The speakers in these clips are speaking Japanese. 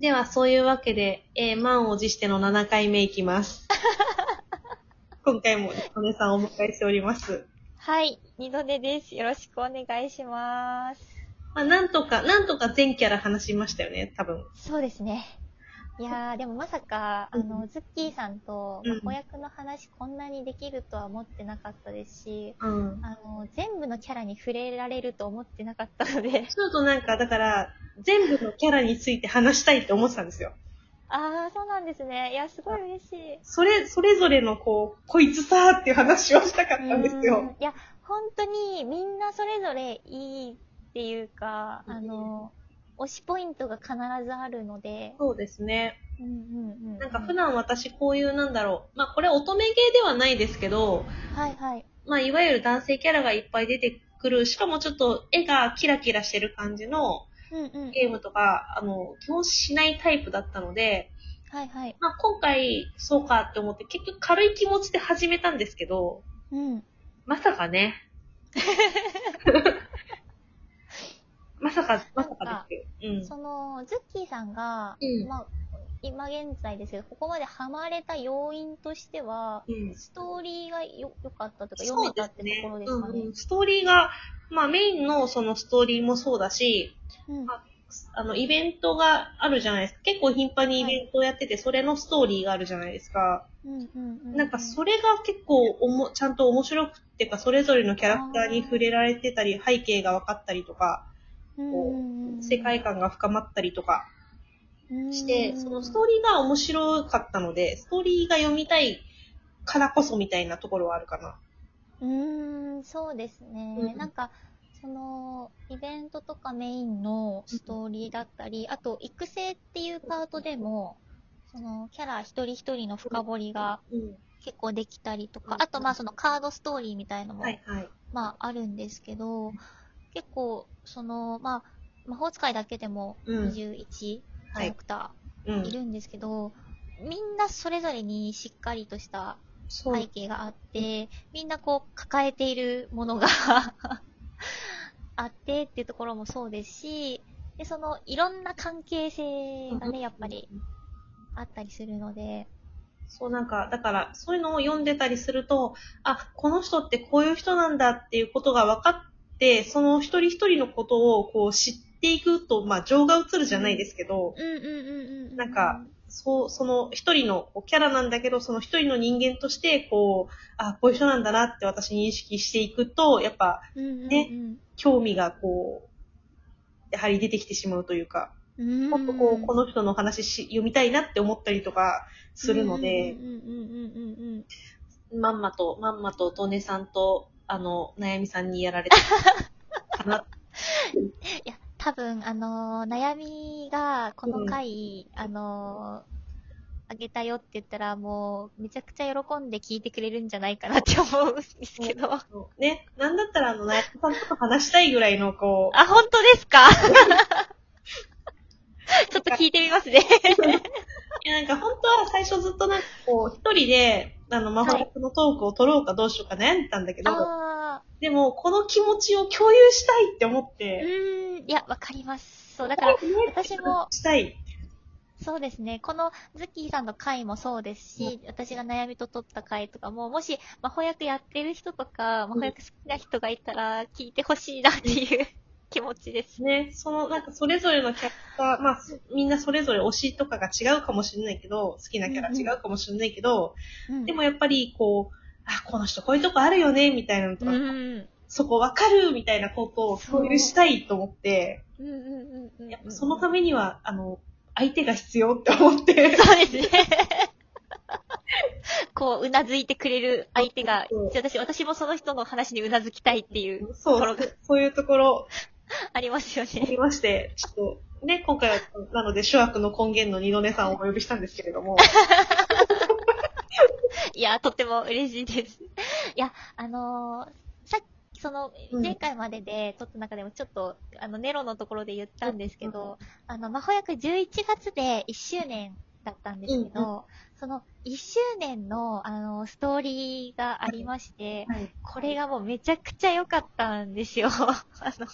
では、そういうわけで、えー、満を持しての7回目いきます。今回も、お姉さんをお迎えしております。はい、二度寝です。よろしくお願いします。まあ、なんとか、なんとか全キャラ話しましたよね、多分。そうですね。いやー、でもまさか、あうの、ズッキーさんと、うん子役の話こんなにできるとは思ってなかったですし、うん。あの、全部のキャラに触れられると思ってなかったので、ちょっとなんか、だから、全部のキャラについて話したいって思ってたんですよ。あー、そうなんですね。いや、すごい嬉しい。それ、それぞれのこう、こいつさーっていう話をしたかったんですうんよ。いや、本当にみんなそれぞれいいっていうか、あの、推しポイントが必ずあるので、そうですね。うんうんうん。なんか普段私こういうなんだろう。まあこれ乙女芸ではないですけど、はいはい。まあいわゆる男性キャラがいっぱい出てくる、しかもちょっと絵がキラキラしてる感じの。ゲームとか、あの、基本しないタイプだったので、はいはい。まあ今回そうかって思って結局軽い気持ちで始めたんですけど、うん。まさかね。まさか、まさかですよ。うん。その、ズッキーさんが、うんまあ、今現在ですけど、ここまでハマれた要因としては、うんストーリーがよ、良かったとか、読めたってところですかねうんうん。ストーリーが、まあメインのそのストーリーもそうだし、うん。ああの、イベントがあるじゃないですか。結構頻繁にイベントをやってて、それのストーリーがあるじゃないですか。うんうんうん。なんかそれが結構おも、ちゃんと面白くってか、それぞれのキャラクターに触れられてたり、背景が分かったりとか、うんう世界観が深まったりとかして、うんそのストーリーが面白かったので、ストーリーが読みたいからこそみたいなところはあるかな。うーん、そうですね。うんなんか、その、イベントとかメインのストーリーだったり、あと、育成っていうパートでも、その、キャラ一人一人の深掘りがうん。結構できたりとうん、かあと、まあ、そのカードストーリーみたいのも、はいはい。まあ、あるんですけど、結構、その、まあ、魔法使いだけでもうん21キはいャラクタうん。ーいるんですけど、みんなそれぞれにしっかりとした背景があって、みんなこう抱えているものが あってっていうところもそうですし、で、そのいろんな関係性がね、やっぱり。あったりするので、そうなんか、だから、そういうのを読んでたりすると、あ、この人ってこういう人なんだっていうことが分かその一人一人のことをこう知っていくと、まあ、情が映るじゃないですけど、うんうんうんうん。なんか、そう、その一人のキャラなんだけど、その一人の人間として、こう、あ、こういう人なんだなって私認識していくと、やっぱ、うんうんうん、ね興味がこう、やはり出てきてしまうというか、うん、もっとこう、この人の話し読みたいなって思ったりとかするので。まんまと、まんまと、トネさんと、あの、悩みさんにやられたかな。いや、多分、あのー悩みが、この回、あのーあげたよって言ったら、もう、めちゃくちゃ喜んで聞いてくれるんじゃないかなって思うんですけど。あ、ね、なんだったら、あの、悩みさんとか話したいぐらいの、こう、本当ですか？ちょっと聞いてみますね。いや、なんか本当は最初ずっとなんかこう、一人で、あの、魔法学のトークを取ろうかどうしようか悩んでたんだけど、あでも、この気持ちを共有したいって思っー、うて、ーん、いや、わかります。そう、だから、私も、したい。そうですね。このズッキーさんの回もそうですし、私が悩みと取った回とかも、もし魔法役やってる人とか、魔法役好きな人がいたら聞いてほしいなっていう気持ちです。ね、その、なんかそれぞれのキャラクター、まあ、そみんなそれぞれ推しとかが違うかもしれないけど、好きなキャラ違うかもしれないけど、うんでもやっぱりこう、あ、この人こういうとこあるよね、みたいなのとか、うん。そこわかるみたいなことを共有したいと思って、うんうんうんうん。やっぱそのためには、あの、相手が必要って思って、そうですね。こう、うなずいてくれる相手が私、私もその人の話にうなずきたいっていうそうそういうところ ありますよあね。りまして、ちょっと、ね、今回は、なので、諸悪の根源の二度寝さんをお呼びしたんですけれども、いや、とっても嬉しいです。いや、あのーさっき、その、うん前回までで撮った中でもちょっと、あの、ネロのところで言ったんですけど、あの、魔法役11月で1周年だったんですけど、うんその1周年の、あの、ストーリーがありまして、はいこれがもうめちゃくちゃ良かったんですよ。あの、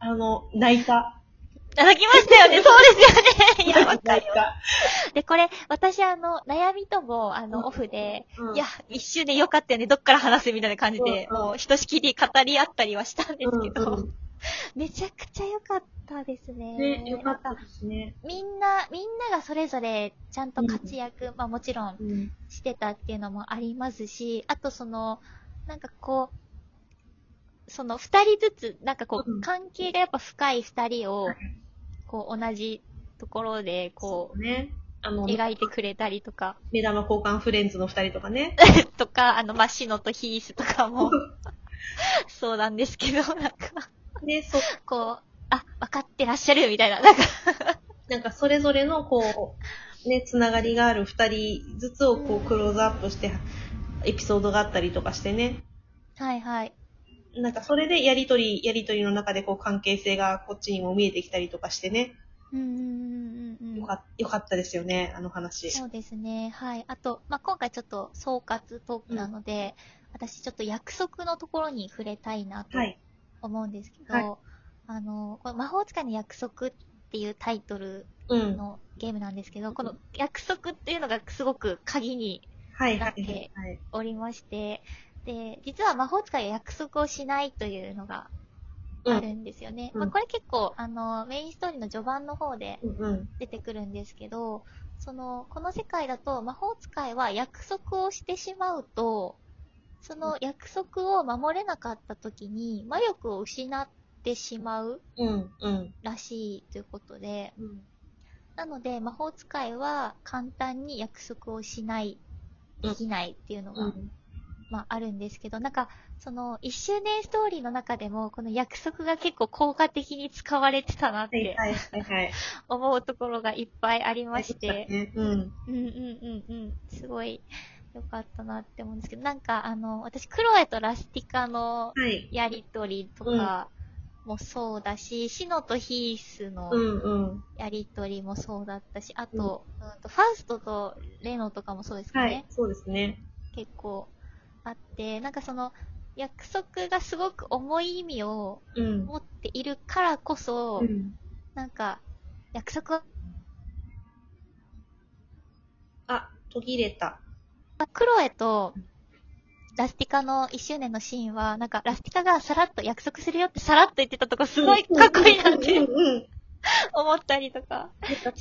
あの、泣いた。いただきましたよね。そうですよね。いや、わかりれ、私あの、悩みとも、あの、オフで、うんいや、一周でよかったよね、どっから話すみたいな感じで、うんうんもう、ひとしきり語り合ったりはしたんですけど、うんうん めちゃくちゃ良かったですね。ね、よかったですね。みんな、みんながそれぞれちゃんと活躍、まあもちろんうん。してたっていうのもありますし、あとその、なんかこう、その二人ずつ、なんかこう関係がやっぱ深い二人をはい、こう同じところで、こそうね。あのう、、描いてくれたりとか、目玉交換フレンズの二人とかね。とか、あの、まあ、シノとヒースとかも、そうなんですけど、なんか、ね、そう。こう、あ、分かってらっしゃるみたいな、なんか、なんかそれぞれのこう、ね、つながりがある二人ずつをこうクローズアップして、エピソードがあったりとかしてね。はいはい。なんかそれでやりとり、やりとりの中でこう関係性がこっちにも見えてきたりとかしてね。うんうんうんうんうん。よかっよかったですよね、あの話。そうですね。はい。あと、まあ、今回ちょっと総括トークなので、私ちょっと約束のところに触れたいなとはい。思うんですけど、はいあの、この魔法使いの約束っていうタイトルうん。のゲームなんですけど、この約束っていうのがすごく鍵にはい、はいだって、はい。おりまして、で、実は魔法使いは約束をしないというのがあるんですよね。うんまあ、これ結構、あの、メインストーリーの序盤の方でうんうん。出てくるんですけど、その、この世界だと魔法使いは約束をしてしまうと、その約束を守れなかった時に魔力を失ってしまううん、うん。らしいということで、うんなので魔法使いは簡単に約束をしない、できないっていうのが、うん。まああるんですけど、なんか、その一周年ストーリーの中でも、この約束が結構効果的に使われてたなっはい、てはい、はい、はい。思うところがいっぱいありまして、ね、うん。うんうんうんうん、すごい良かったなって思うんですけど、なんかあの、私、クロエとラスティカのはい。やりとりとかもそうだし、シノとヒースのうん、うん。やりとりもそうだったし、あと、うんとファウストとレノとかもそうですかね。はい、そうですね。結構あって、なんかその、約束がすごく重い意味をうん。持っているからこそ、うん。なんか、約束は、あ、途切れた。クロエと、ラスティカの1周年のシーンは、なんか、ラスティカがさらっと約束するよってさらっと言ってたとこ、すごいかっこいいなってうん、うん。思ったりとか。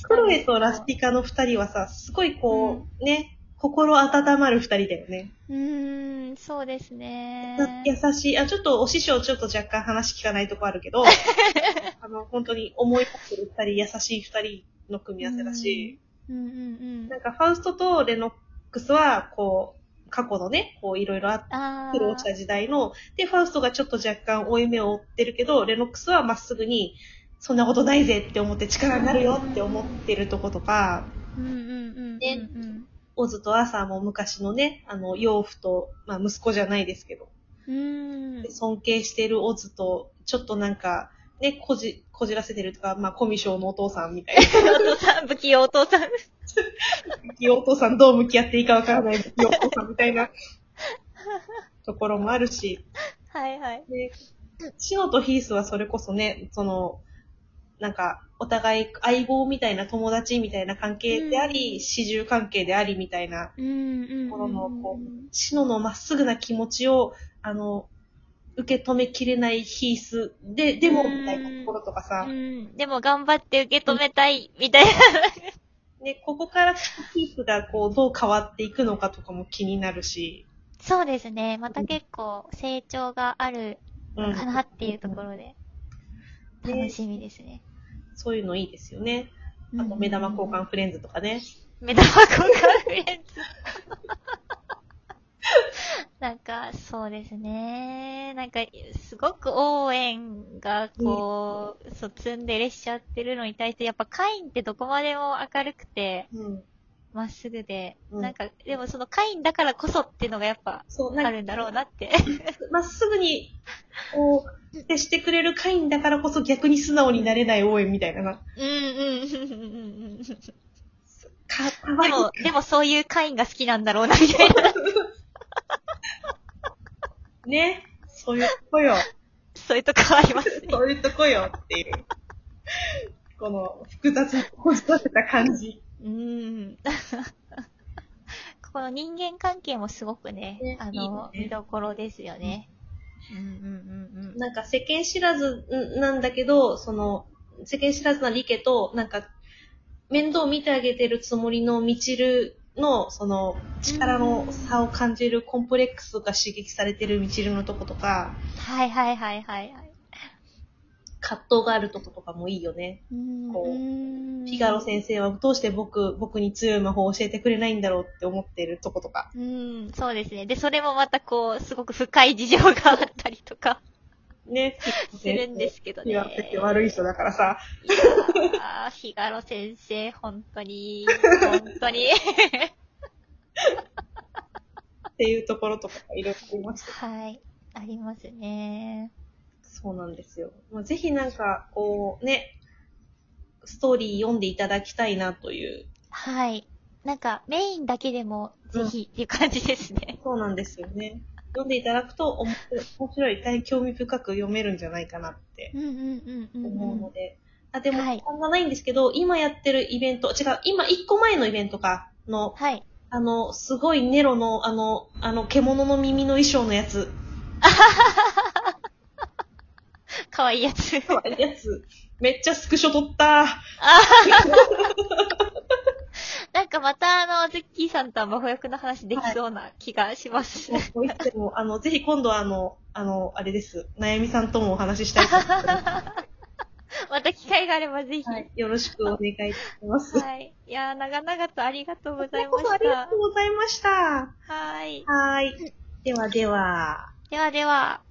クロエとラスティカの二人はさ、すごいこう、ね、心温まる二人だよね。うーん、そうですね。優しい。あ、ちょっとお師匠ちょっと若干話聞かないとこあるけど、あの、本当に思い立ってる二人、優しい二人の組み合わせだし、うんうんうんなんかファウストとレノックスは、こう、過去のね、こういろいろあって、あ苦労した時代の、で、ファウストがちょっと若干負い目を負ってるけど、レノックスはまっすぐに、そんなことないぜって思って力になるよって思ってるとことか、うんうんうんうんねうんオズとアーサーも昔のね、あの、養父と、まあ息子じゃないですけど、うーんで尊敬してるオズと、ちょっとなんか、ね、こじ、こじらせてるとか、まあコミショのお父さんみたいな。お父さん、不器用お父さん。お父さんどう向き合っていいかわからないお父さんみたいなところもあるし、はいはい。で、シノとヒースはそれこそね、その、なんか、お互い相棒みたいな友達みたいな関係であり、うん始終関係でありみたいな、ころの、こう、シノのまっすぐな気持ちを、あの、受け止めきれないヒースで、でも、うんみたいなところとかさう、ん。でも頑張って受け止めたい、みたいな。ね、ここからヒースがこう、どう変わっていくのかとかも気になるし、そうですね。また結構成長があるうんかなっていうところで、楽しみですね。そういうのいいですよね。あと、目玉交換フレンズとかね。目玉交換フレンズ。なんか、そうですね。なんか、すごく応援が、こう、そう、ツンデレしちゃってるのに対して、やっぱカインってどこまでも明るくて、うん。まっすぐで、うんなんか、でもそのカインだからこそっていうのがやっぱ、そう、あるんだろうなって。まっすぐに、こう、接してくれる会員だからこそ逆に素直になれない応援みたいなな。うんうんうんうんうん。か、かわいい。でも、でもそういうカインが好きなんだろうな、みたいな。ね。そういうとこよ。そういうとこありますね。そういうとこよっていうこの複雑にこじらせた感じ。うーん。この人間関係もすごくね、ねあの、いいね見どころですよね。うんうんうんうん。なんか世間知らずなんだけど、その、世間知らずなリケと、なんか、面倒見てあげてるつもりのミチルの、その、力の差を感じるコンプレックスが刺激されてるミチルのとことか、はいはいはいはいはい。葛藤があるとことかもいいよね。こううーんフィガロ先生はどうして僕、僕に強い魔法を教えてくれないんだろうって思ってるとことか。うん、そうですね。で、それもまたこう、すごく深い事情があったりとかね。するんですけどね。フィガロ先生悪い人だからさ。いやー、フィガロ先生、本当に、本当に。っていうところとかいろいろありました。はい、ありますね。そうなんですよ。まあ、ぜひなんか、こう、ね、ストーリー読んでいただきたいなという。はい。なんか、メインだけでも、ぜひっていう感じですね。そうなんですよね。読んでいただくと面白い、大変興味深く読めるんじゃないかなってうんうんうんうん、思ううん。ので。あ、でも、はい時間がないんですけど、今やってるイベント、違う、今1個前のイベントか、の、はい。あの、すごいネロの、あの、あの、獣の耳の衣装のやつ、かわいいやつ。かわいいやつ、めっちゃスクショ撮った。なんかまたあの、ズッキーさんとは魔法役の話できそうな気がします。もうこう言っても、あの、ぜひ今度はあの、あの、あれです。悩みさんともお話ししたいと思います。また機会があればぜひ。ははいい。よろしくお願いいたします。い。いやー、長々とありがとうございましこそありがたと。うございました。はい。はい。ではでは。ではでは。